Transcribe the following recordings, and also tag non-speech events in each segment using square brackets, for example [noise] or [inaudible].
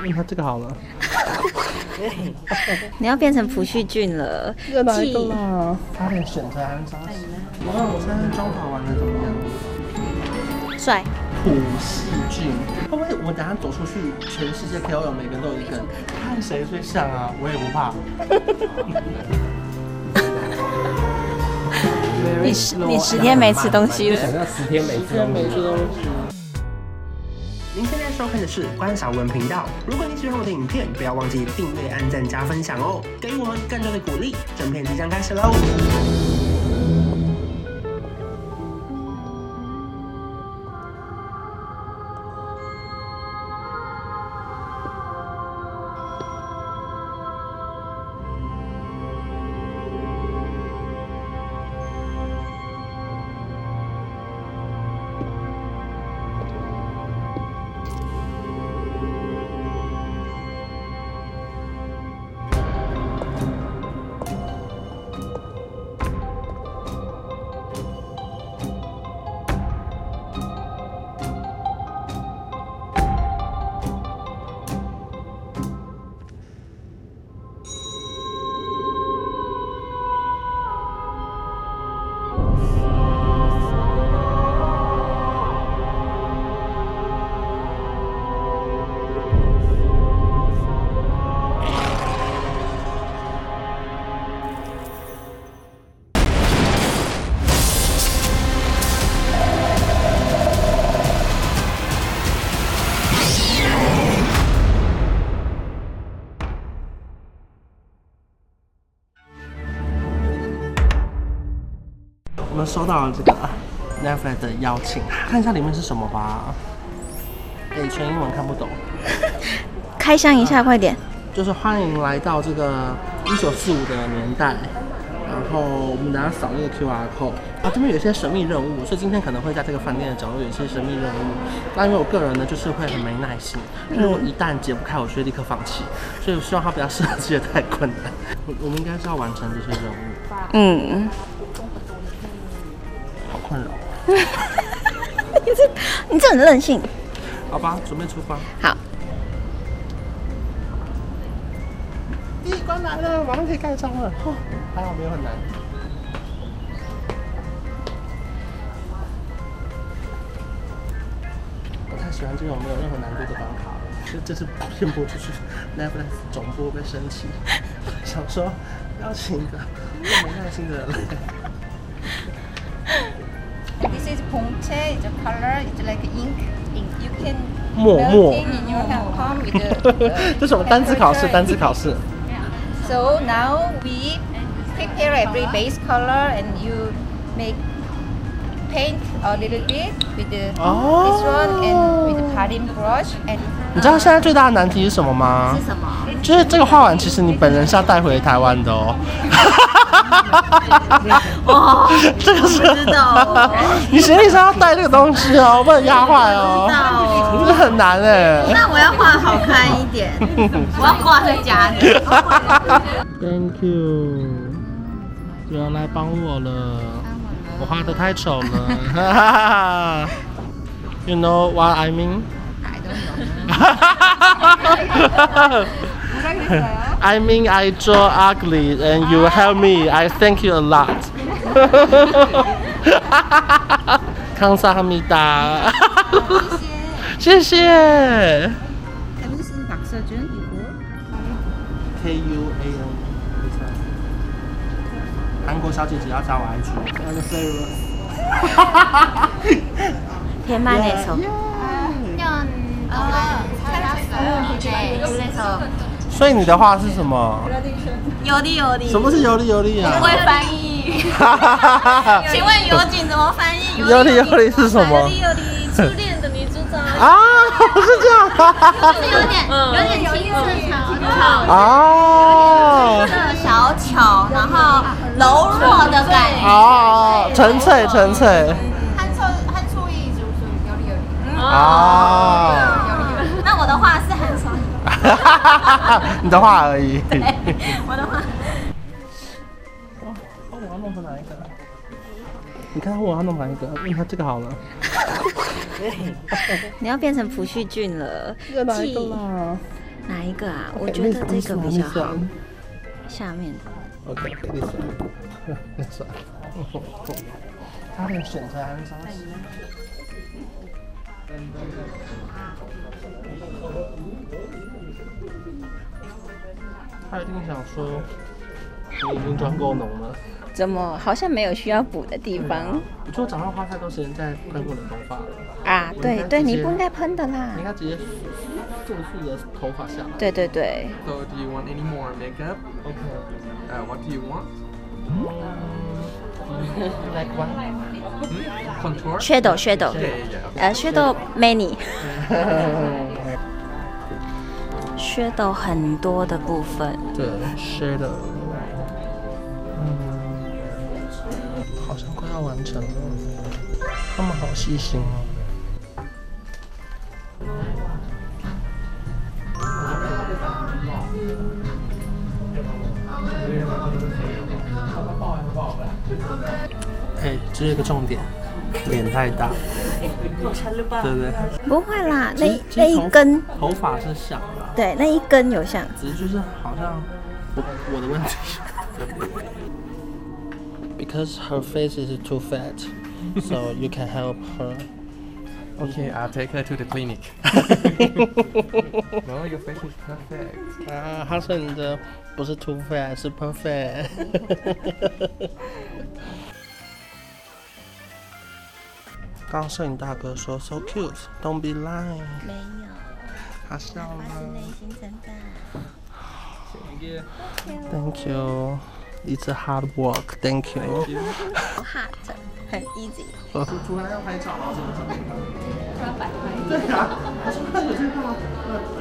问他这个好了。[laughs] 你要变成朴叙俊了。要哪一个啦？差点选择安扎。哇，我现在妆发完了怎么样？帅。朴叙俊。会不会我们等下走出去，全世界 KOL 每个人都有一个人，看谁最像啊？我也不怕。[laughs] 你十你十天没吃东西了。想要十天没吃东西。您现在收看的是关少文频道。如果你喜欢我的影片，不要忘记订阅、按赞、加分享哦，给予我们更多的鼓励。正片即将开始喽！们收到了这个 Netflix 的邀请，看一下里面是什么吧。哎、欸，全英文看不懂。开箱一下，啊、快点。就是欢迎来到这个一九四五的年代。然后我们等下扫那个 QR code。啊，这边有一些神秘任务，所以今天可能会在这个饭店的角落有一些神秘任务。那因为我个人呢，就是会很没耐心，因为我一旦解不开，我就会立刻放弃。所以我希望他不要设计的太困难。我我们应该是要完成这些任务。嗯。困扰，[laughs] 你这你这很任性。好吧，准备出发。好。第一关来了，马上可以盖章了。哦，还好没有很难。我太喜欢这种没有任何难度的关卡了。这这次骗播出去，Netflix 总播被生气，想说邀请一个没耐心的人来。This is Pongche. It's a color. It's like ink. Ink. You can 墨墨。In your hand palm with the. [laughs] 这什么单词考试？单词考试。So now we prepare every base color and you make paint a little bit with the this one and with the pattern brush and. 你知道现在最大的难题是什么吗？是什么？就是这个画完，其实你本人是要带回台湾的哦。 [laughs] 哇，这个是知道。你行李箱要带这个东西哦，不能压坏哦。知道哦。这很难哎。那我要画好看一点，我要挂在家里。Thank you，有人来帮我了。我画的太丑了。[laughs] You know what I mean? I mean I draw ugly and you help me. I thank you a lot. 康萨哈密达，谢谢。Have you seen Park Seo-joon before? K U A N。韩国小姐姐要加我 IG。那个 Ferris。天麦那首。所以你的话是什么？有理有理。什么是有理有理啊？不会翻译。请问有景怎么翻译？有理有理是什么？有理有理，初恋的女主角。啊，是这样。就是有点有点青涩小巧。哦。小巧，然后柔弱的感觉。哦，纯粹纯粹。啊，那我的话是 [laughs] 你的话而已。我的话。哇，我要弄成哪一个？你看我要弄哪一个？问他这个好了。你要变成朴叙俊了。要哪一个啦？哪一个啊？我觉得这个比较好。下面的。OK，这里算，这算。差点选择安上去。他一定想说，你已经赚够浓了。怎么好像没有需要补的地方？啊、我觉得早上花太多时间在喷我的头发了。啊，对对，你不应该喷的啦。你应该直接速速的头发下来。对对对。So do you want any more makeup? Okay. Uh, what do you want? Like what? Contour. Shadow, shadow. Yeah, yeah. 呃，shadow many. Shadow 很多的部分。对，shadow。好像快要完成了，他们好细心哦。哎，这是个重点，脸太大，对不对？不会啦，那那一根头发是像的，对，那一根有像，只是就是好像我我的问题。Because her face is too fat, so you can help her. Okay, I'll take her to the clinic. no, your face is perfect. 啊，他说你的不是 too fat，是 perfect。刚摄影大哥说 so cute, don't be lying。没有，他笑了。发自内心称赞。Thank you. It's a hard work. Thank you. Hard，很 easy。主主人要拍照吗？这个照片。对有这怕。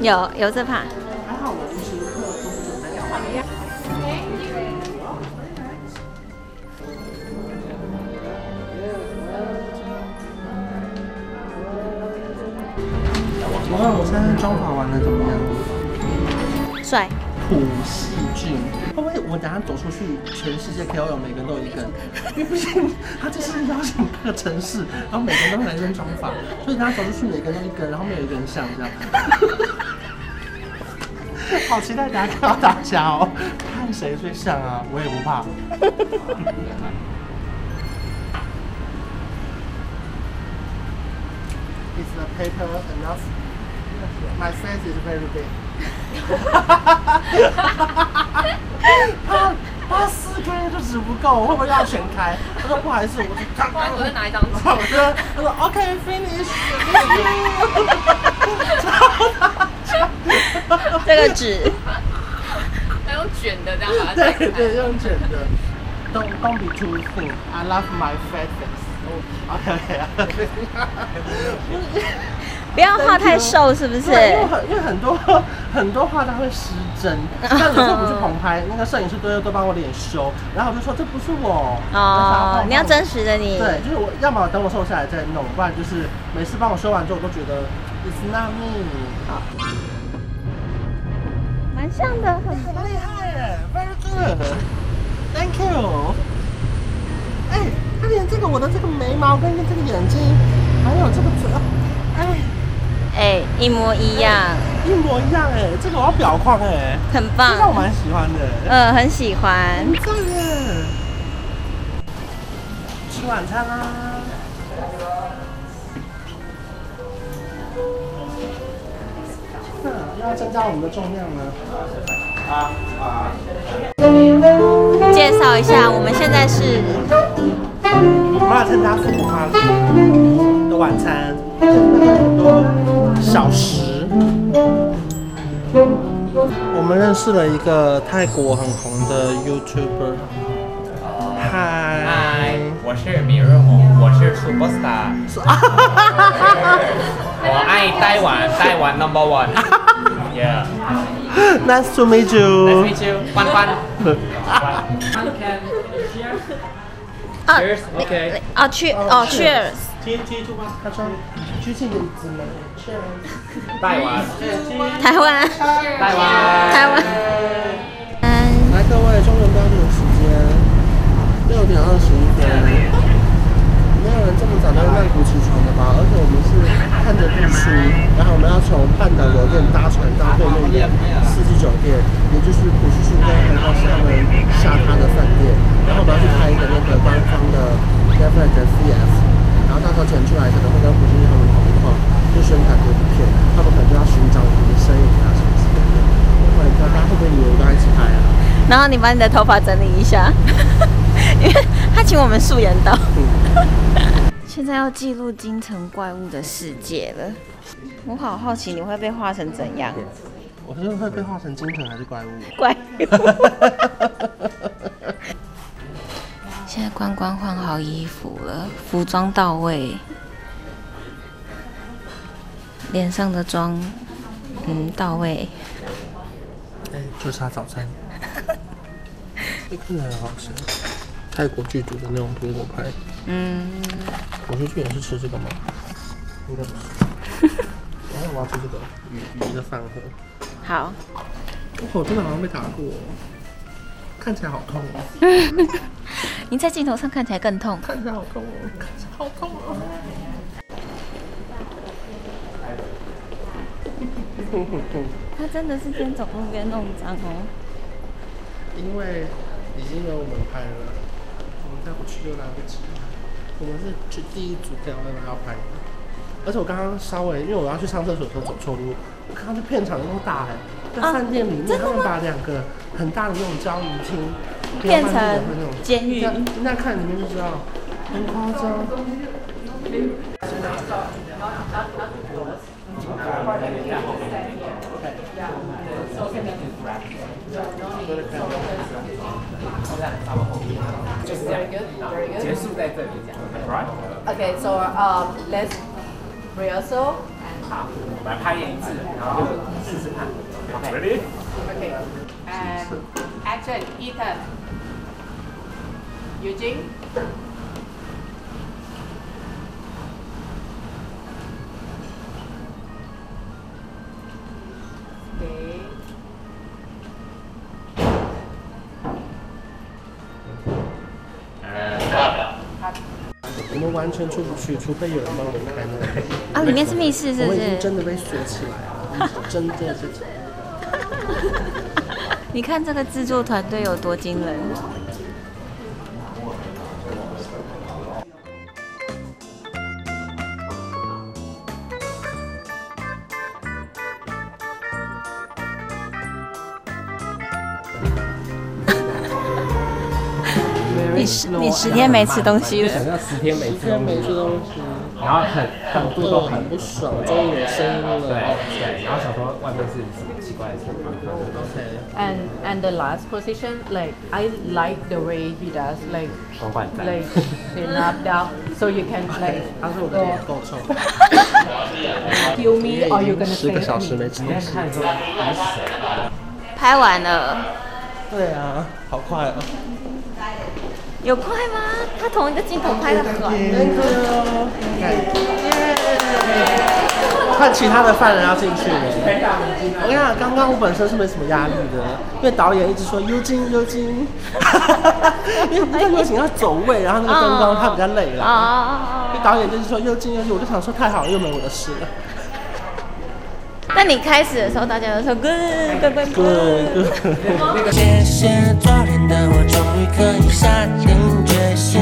有有这怕。还好我无时我看我现在妆发完了怎么样？帅。普细俊，会不会我等下走出去，全世界 KOL 每个人都有一根？因为不行，他就是邀请各个城市，然后每个人都来一根妆发，所以等下走出去，每个人都一根，然后没有一个人像这样。好期待等下看到大家哦，看谁最像啊？我也不怕。Is the paper enough? My face is very big. 他他四颗就纸不够，会不会要全开？他说不好意思，我刚刚我再拿一张纸。我说他说 OK finish。这个纸，他用卷的这样把它。对对，用卷的。Don't don't be too thin. I love my fat face. OK OK。不要画太瘦，是不是？因为很因为很多 [laughs] 很多画它会失真，[laughs] 像有时候我去棚拍，那个摄影师都都帮我脸修，然后我就说这不是我。哦，你要真实的你。对，就是我要么等我瘦下来再弄，不然就是每次帮我修完之后，我都觉得 It's not me。好，蛮像的，[laughs] 很厉害耶，Very good，Thank you。哎，他连这个我的这个眉毛跟这个眼睛，还有这个嘴，哎。哎，一模一样，一模一样哎，这个我要表框哎，很棒，这个我蛮喜欢的，嗯，很喜欢。赞耶！吃晚餐啦！要增加我们的重量呢。啊啊！介绍一下，我们现在是，我们要参加父母花的晚餐。小时，我们认识了一个泰国很红的 YouTuber。嗨，我是米日红，我是 Superstar。我爱台湾，台湾 Number One。Yeah。Nice to meet you。Nice to meet you。关关。Cheers。OK。啊，Cheers。哦，Cheers。T T Two 吗？他说举起椅子来，Cheers。台湾。台湾。台湾。台湾。来，各位，中文标准时间六点二十一分。没有人这么早在曼谷起床的吧？而且我们是看着日出，然后我们要从半岛酒店搭船到对面的然后你把你的头发整理一下，[laughs] 因为他请我们素颜到。[laughs] 现在要记录京城怪物的世界了，我好好奇你会被画成怎样？我是会被画成京城还是怪物？怪物。[laughs] 现在关关换好衣服了，服装到位，脸上的妆，嗯，到位。哎，就差早餐。这看起来很好吃，泰国剧组的那种苹果派。嗯。我说去也是吃这个吗？应该不是。然后我要吃这个鱼鱼的饭盒。好。我真的好像被打过，看起来好痛哦。[laughs] 你在镜头上看起来更痛。看起来好痛哦，看起来好痛哦。他真的是边走路边弄脏哦。因为已经有我们拍了，我们再不去就来不及了。我们是去第一组片，我们要拍的。而且我刚刚稍微，因为我要去上厕所的时候走错路，我看到这片场那么大，哎，在饭店里面，他们把两个很大的那种交易厅变成监狱。那看里面就知道，很夸张。，right? Okay, so uh, let's rehearsal. 好，我们来拍演一次，然后试试看。Ready? Okay. And action, Ethan. Eugene. 出不去，除非有人帮我们开门。啊，里面是密室，是不是？我已经真的被锁起来了，真的是。[laughs] 你看这个制作团队有多惊人。十你十天没吃东西了，想要十天没吃东西，然后很很多都很不爽，终于有声音了。对对，然后想说外面是什么奇怪的情况。And and the last position, like I like the way he does, like like up down, so you can like. 他说我的脸够臭。Kill me or you gonna save me? 十个小时没吃东西。拍完了。对啊，好快哦。有快吗？他同一个镜头拍的很短。看其他的犯人要进去了。我跟你讲，刚刚我本身是没什么压力的，因为导演一直说幽静幽静，[laughs] 因为这个景要走位，然后那个灯光他比较累了。啊因为导演就是说幽静幽静，我就想说太好了，又没我的事了。那你开始的时候，大家都说 good good good good。的我，终于可以下定决心，